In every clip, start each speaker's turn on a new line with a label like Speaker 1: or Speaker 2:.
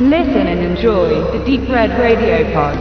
Speaker 1: Listen and enjoy the Deep Red Radio Pod.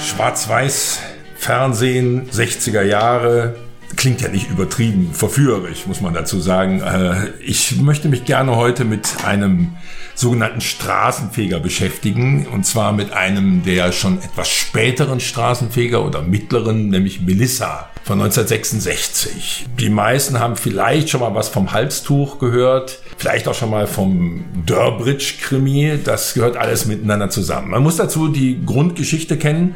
Speaker 2: Schwarz-Weiß, Fernsehen, 60er Jahre, klingt ja nicht übertrieben verführerisch, muss man dazu sagen. Äh, ich möchte mich gerne heute mit einem sogenannten Straßenfeger beschäftigen, und zwar mit einem der schon etwas späteren Straßenfeger oder mittleren, nämlich Melissa von 1966. Die meisten haben vielleicht schon mal was vom Halstuch gehört, vielleicht auch schon mal vom Durbridge-Krimi. Das gehört alles miteinander zusammen. Man muss dazu die Grundgeschichte kennen.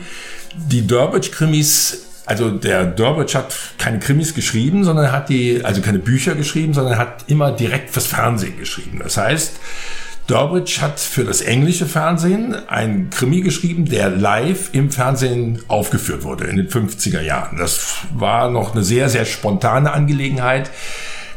Speaker 2: Die Durbridge-Krimis also der Durbridge hat keine Krimis geschrieben, sondern hat die, also keine Bücher geschrieben, sondern hat immer direkt fürs Fernsehen geschrieben. Das heißt, Durbridge hat für das englische Fernsehen einen Krimi geschrieben, der live im Fernsehen aufgeführt wurde in den 50er Jahren. Das war noch eine sehr, sehr spontane Angelegenheit.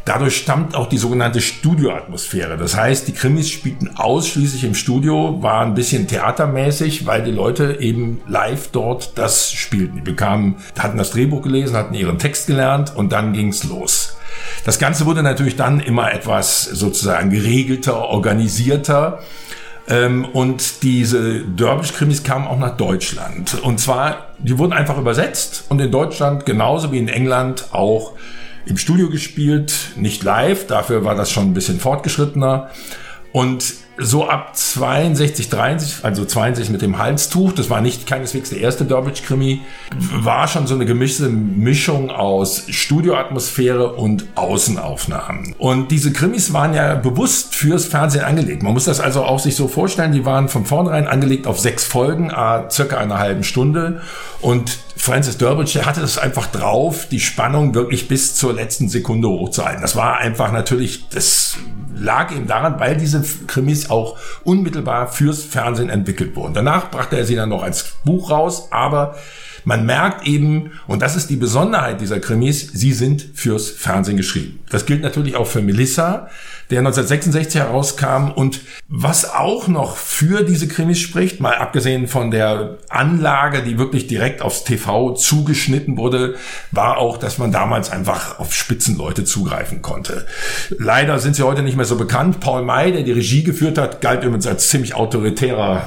Speaker 2: Dadurch stammt auch die sogenannte Studioatmosphäre. Das heißt, die Krimis spielten ausschließlich im Studio, waren ein bisschen theatermäßig, weil die Leute eben live dort das spielten. Die bekamen, hatten das Drehbuch gelesen, hatten ihren Text gelernt und dann ging's los. Das Ganze wurde natürlich dann immer etwas sozusagen geregelter, organisierter. Ähm, und diese Derbish-Krimis kamen auch nach Deutschland. Und zwar, die wurden einfach übersetzt und in Deutschland genauso wie in England auch im Studio gespielt, nicht live, dafür war das schon ein bisschen fortgeschrittener. Und so ab 62, 63, also 62 mit dem Halstuch, das war nicht keineswegs der erste Durbridge-Krimi, war schon so eine gemischte Mischung aus Studioatmosphäre und Außenaufnahmen. Und diese Krimis waren ja bewusst fürs Fernsehen angelegt. Man muss das also auch sich so vorstellen, die waren von vornherein angelegt auf sechs Folgen, circa einer halben Stunde. Und Francis Durbridge, hatte es einfach drauf, die Spannung wirklich bis zur letzten Sekunde hochzuhalten. Das war einfach natürlich, das lag ihm daran, weil diese Krimis auch unmittelbar fürs Fernsehen entwickelt wurden. Danach brachte er sie dann noch als Buch raus, aber man merkt eben, und das ist die Besonderheit dieser Krimis, sie sind fürs Fernsehen geschrieben. Das gilt natürlich auch für Melissa, der 1966 herauskam und was auch noch für diese Krimis spricht, mal abgesehen von der Anlage, die wirklich direkt aufs TV zugeschnitten wurde, war auch, dass man damals einfach auf Spitzenleute zugreifen konnte. Leider sind sie heute nicht mehr so bekannt. Paul May, der die Regie geführt hat, galt übrigens als ziemlich autoritärer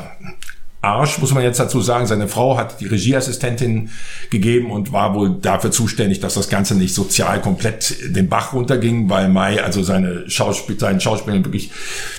Speaker 2: Arsch, muss man jetzt dazu sagen. Seine Frau hat die Regieassistentin gegeben und war wohl dafür zuständig, dass das Ganze nicht sozial komplett den Bach runterging, weil Mai, also seine Schauspiel, seinen Schauspielern wirklich,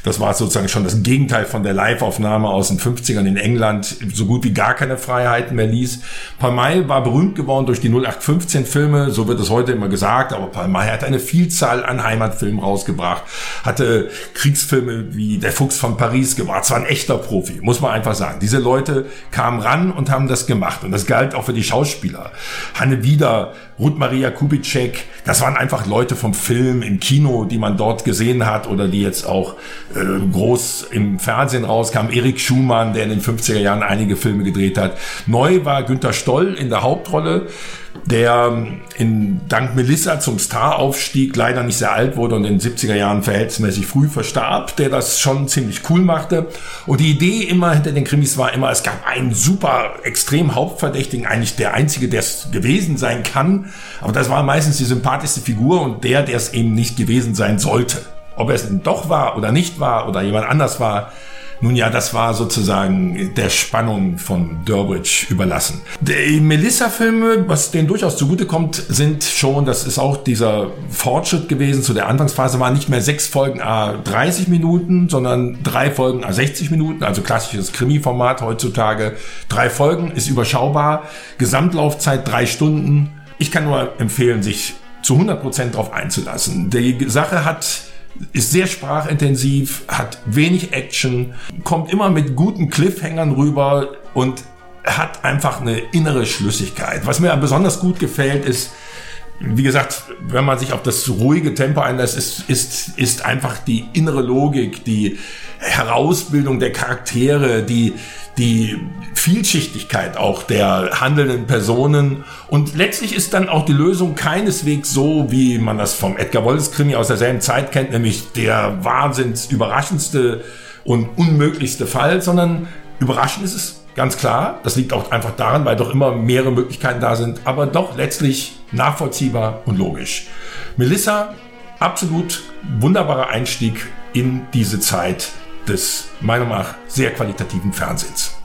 Speaker 2: das war sozusagen schon das Gegenteil von der Live-Aufnahme aus den 50ern in England, so gut wie gar keine Freiheiten mehr ließ. Paul May war berühmt geworden durch die 0815-Filme, so wird es heute immer gesagt, aber Paul May hat eine Vielzahl an Heimatfilmen rausgebracht, hatte Kriegsfilme wie Der Fuchs von Paris gemacht, war ein echter Profi, muss man einfach sagen. Diese diese Leute kamen ran und haben das gemacht. Und das galt auch für die Schauspieler. Hanne Wieder, Ruth Maria Kubitschek, das waren einfach Leute vom Film, im Kino, die man dort gesehen hat oder die jetzt auch äh, groß im Fernsehen rauskamen. Erik Schumann, der in den 50er Jahren einige Filme gedreht hat. Neu war Günter Stoll in der Hauptrolle der ähm, in dank Melissa zum Star aufstieg, leider nicht sehr alt wurde und in den 70er Jahren verhältnismäßig früh verstarb, der das schon ziemlich cool machte. Und die Idee immer hinter den Krimis war immer, es gab einen super extrem Hauptverdächtigen, eigentlich der einzige, der es gewesen sein kann. Aber das war meistens die sympathischste Figur und der, der es eben nicht gewesen sein sollte. Ob er es denn doch war oder nicht war oder jemand anders war, nun ja, das war sozusagen der Spannung von Durbridge überlassen. Die Melissa-Filme, was denen durchaus zugutekommt, sind schon, das ist auch dieser Fortschritt gewesen zu der Anfangsphase, waren nicht mehr sechs Folgen a 30 Minuten, sondern drei Folgen a 60 Minuten, also klassisches Krimi-Format heutzutage. Drei Folgen ist überschaubar, Gesamtlaufzeit drei Stunden. Ich kann nur empfehlen, sich zu 100 Prozent darauf einzulassen. Die Sache hat ist sehr sprachintensiv, hat wenig Action, kommt immer mit guten Cliffhängern rüber und hat einfach eine innere Schlüssigkeit. Was mir besonders gut gefällt, ist, wie gesagt, wenn man sich auf das ruhige Tempo einlässt, ist, ist, ist einfach die innere Logik, die Herausbildung der Charaktere, die, die Vielschichtigkeit auch der handelnden Personen. Und letztlich ist dann auch die Lösung keineswegs so, wie man das vom Edgar Wallace Krimi aus derselben Zeit kennt, nämlich der wahnsinns überraschendste und unmöglichste Fall, sondern überraschend ist es ganz klar. Das liegt auch einfach daran, weil doch immer mehrere Möglichkeiten da sind, aber doch letztlich nachvollziehbar und logisch. Melissa, absolut wunderbarer Einstieg in diese Zeit des meiner Meinung nach sehr qualitativen Fernsehens.